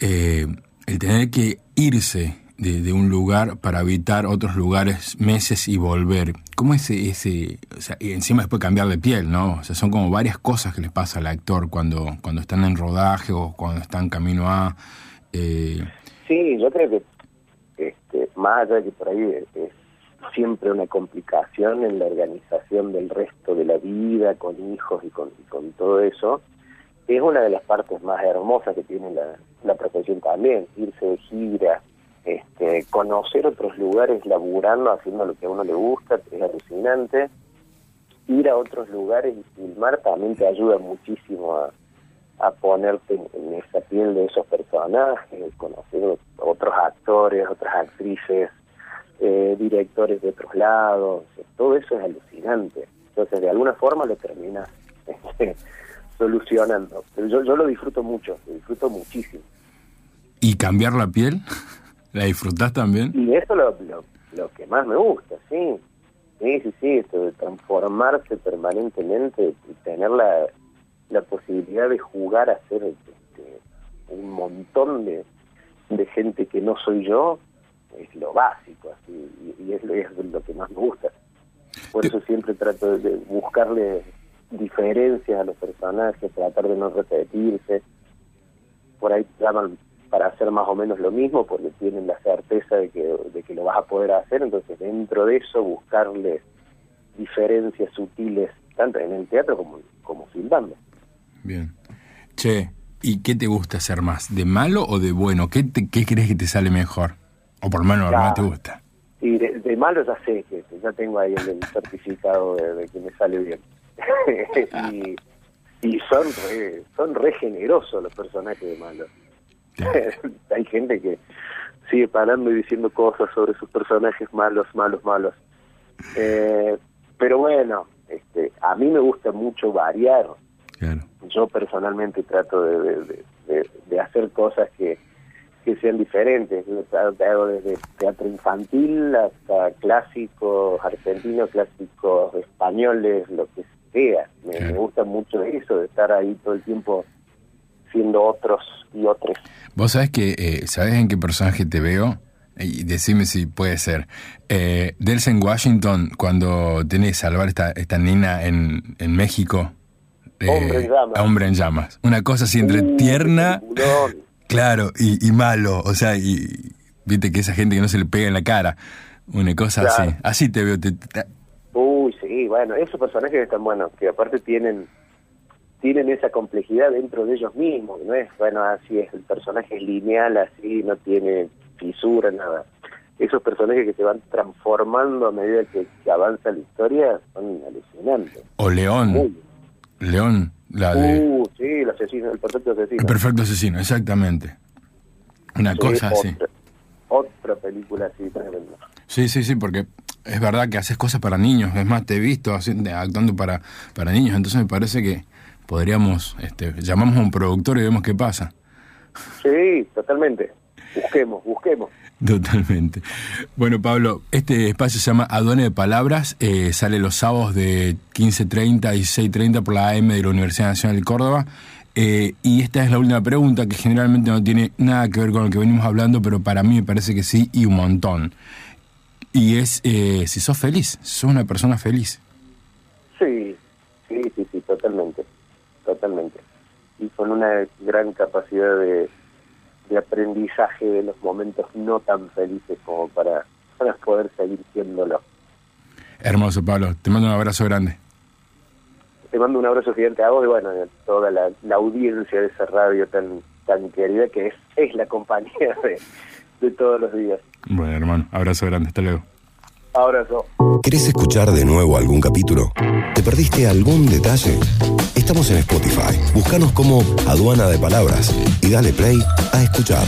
eh, el tener que irse de, de un lugar para habitar otros lugares meses y volver. ¿Cómo es ese, ese o sea, y encima después cambiar de piel, ¿no? O sea, son como varias cosas que les pasa al actor cuando, cuando están en rodaje o cuando están camino a... eh, Sí, yo creo que este, más allá de que por ahí es siempre una complicación en la organización del resto de la vida, con hijos y con, todo eso, es una de las partes más hermosas que tiene la, profesión también, irse de gira, este, conocer otros lugares laburando, haciendo lo que a uno le gusta, es alucinante. Ir a otros lugares y filmar también te ayuda muchísimo a, a ponerte en esa piel de esos personajes, conocer otros actores, otras actrices, eh, directores de otros lados, todo eso es alucinante. Entonces, de alguna forma lo terminas este, solucionando. Pero yo, yo lo disfruto mucho, lo disfruto muchísimo. ¿Y cambiar la piel? ¿La disfrutás también? Y eso es lo, lo, lo que más me gusta, sí. Sí, sí, sí, esto de transformarse permanentemente y tener la, la posibilidad de jugar a ser este, un montón de, de gente que no soy yo, es lo básico, así, y, y es, lo, es lo que más me gusta. Por eso siempre trato de buscarle diferencias a los personajes, tratar de no repetirse. Por ahí llaman para hacer más o menos lo mismo porque tienen la certeza de que, de que lo vas a poder hacer, entonces dentro de eso buscarle diferencias sutiles, tanto en el teatro como, como filmando. Bien. Che, ¿y qué te gusta hacer más? ¿De malo o de bueno? ¿Qué, te- qué crees que te sale mejor? O por lo menos Ya. más te gusta. Y de, de malo ya sé que ya tengo ahí el, el certificado de, de que me sale bien. y, y son re, son re generosos los personajes de malos. Hay gente que sigue parando y diciendo cosas sobre sus personajes malos, malos, malos. Eh, pero bueno, este, a mí me gusta mucho variar. Yo personalmente trato de, de- de- de- de hacer cosas que, que sean diferentes. Hago desde teatro infantil hasta clásicos argentinos, clásicos españoles, lo que sea. Me, me gusta mucho eso, de estar ahí todo el tiempo siendo otros y otros. Vos sabés que, eh, ¿sabés en qué personaje te veo? Y decime si puede ser. Eh, Delsen Washington, cuando tenés que salvar esta, esta nena en, en México. eh, Hombre en llamas. Hombre en llamas. Una cosa así entre Uh, tierna, peliculón. Claro, y, y malo. O sea, y viste que esa gente que no se le pega en la cara. Una cosa Claro. así. Así te veo. te- te- Uy, sí, bueno, esos personajes están buenos, que aparte tienen tienen esa complejidad dentro de ellos mismos, no es, bueno, así es, el personaje es lineal, así, no tiene fisura, nada. Esos personajes que se van transformando a medida que, que avanza la historia son alucinantes. o León. Muy. León, la de. Uh, sí, el asesino, el perfecto asesino. El perfecto asesino, exactamente. Una Sí, cosa así. otra, otra película así tremenda. Sí, sí, sí, porque es verdad que haces cosas para niños. Es más, te he visto haciendo- actuando para, para niños. Entonces me parece que podríamos, este, llamamos a un productor y vemos qué pasa. Sí, totalmente. Busquemos, busquemos. Totalmente. Bueno, Pablo, este espacio se llama Aduana de Palabras. eh, sale los sábados de 15.30 y 16.30 por la AM de la Universidad Nacional de Córdoba. Eh, y esta es la última pregunta, que generalmente no tiene nada que ver con lo que venimos hablando, pero para mí me parece que sí, y un montón. Y es eh, si sos feliz, si sos una persona feliz. Sí, sí, sí, sí, totalmente, totalmente. Y con una gran capacidad de, de aprendizaje de los momentos no tan felices como para, para poder seguir siéndolo. Hermoso, Pablo. Te mando un abrazo grande. Te mando un abrazo gigante a vos y bueno, a toda la, la audiencia de esa radio tan tan querida que es, es la compañía de, de todos los días. Bueno, hermano, abrazo grande. Hasta luego. Abrazo. ¿Querés escuchar de nuevo algún capítulo? ¿Te perdiste algún detalle? Estamos en Spotify. Búscanos como Aduana de Palabras y dale play a escuchar.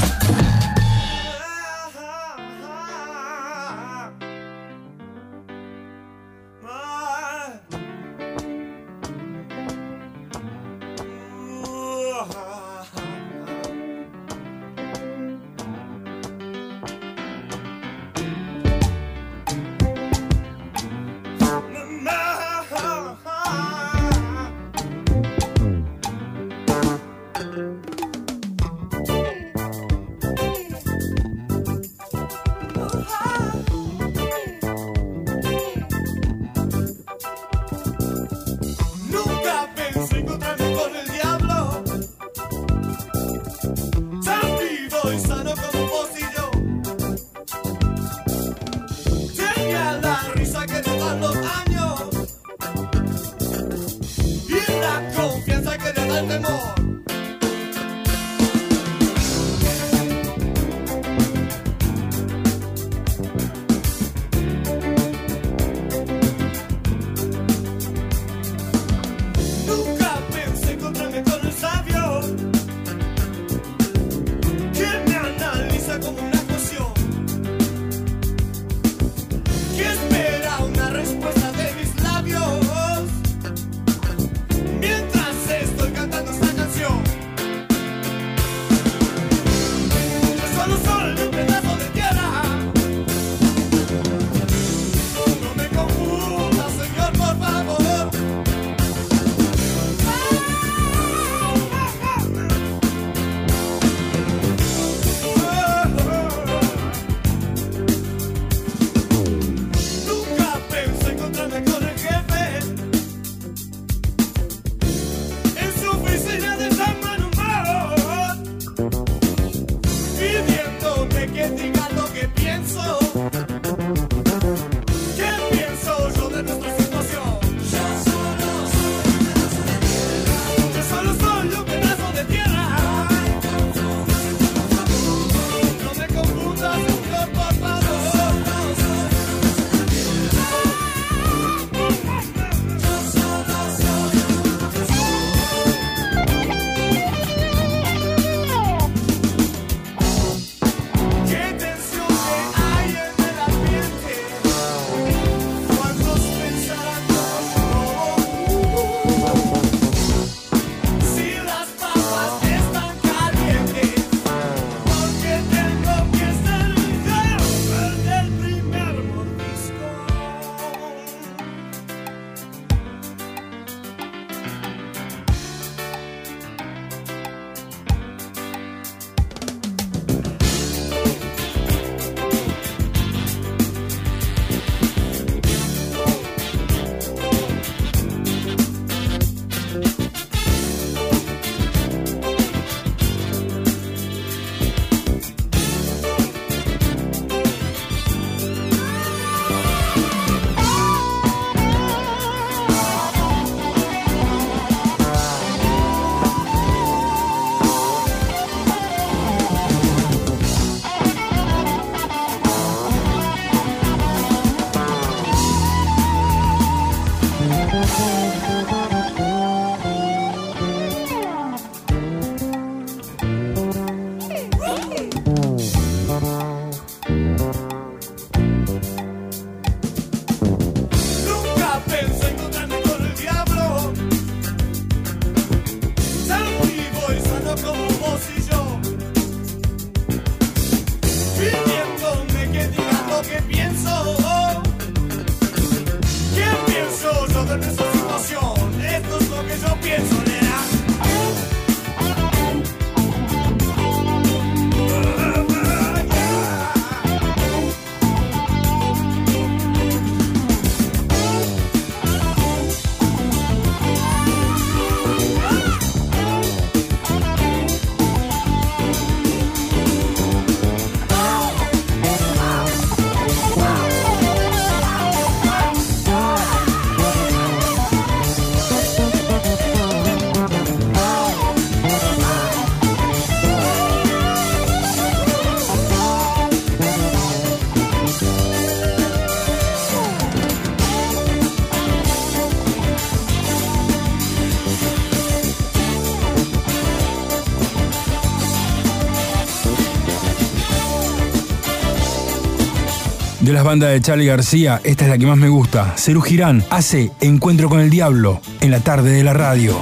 De las bandas de Charlie García, esta es la que más me gusta. Cerú Girán hace Encuentro con el Diablo en la tarde de la radio.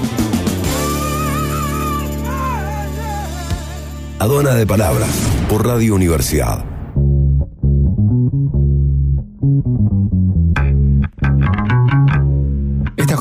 Aduana de Palabras por Radio Universidad.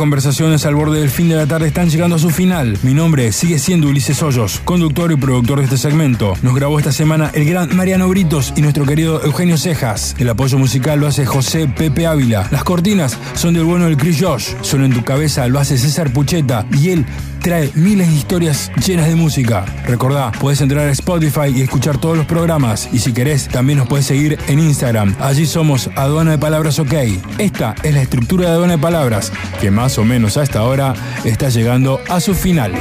Conversaciones al borde del fin de la tarde están llegando a su final. Mi nombre sigue siendo Ulises Hoyos, conductor y productor de este segmento. Nos grabó esta semana el gran Mariano Britos y nuestro querido Eugenio Cejas. El apoyo musical lo hace José Pepe Ávila. Las cortinas son del bueno del Chris Josh. Solo en tu cabeza lo hace César Pucheta y él trae miles de historias llenas de música. Recordá, puedes entrar a Spotify y escuchar todos los programas. Y si querés, también nos puedes seguir en Instagram. Allí somos Aduana de Palabras OK. Esta es la estructura de Aduana de Palabras, que más o menos a esta hora está llegando a su final.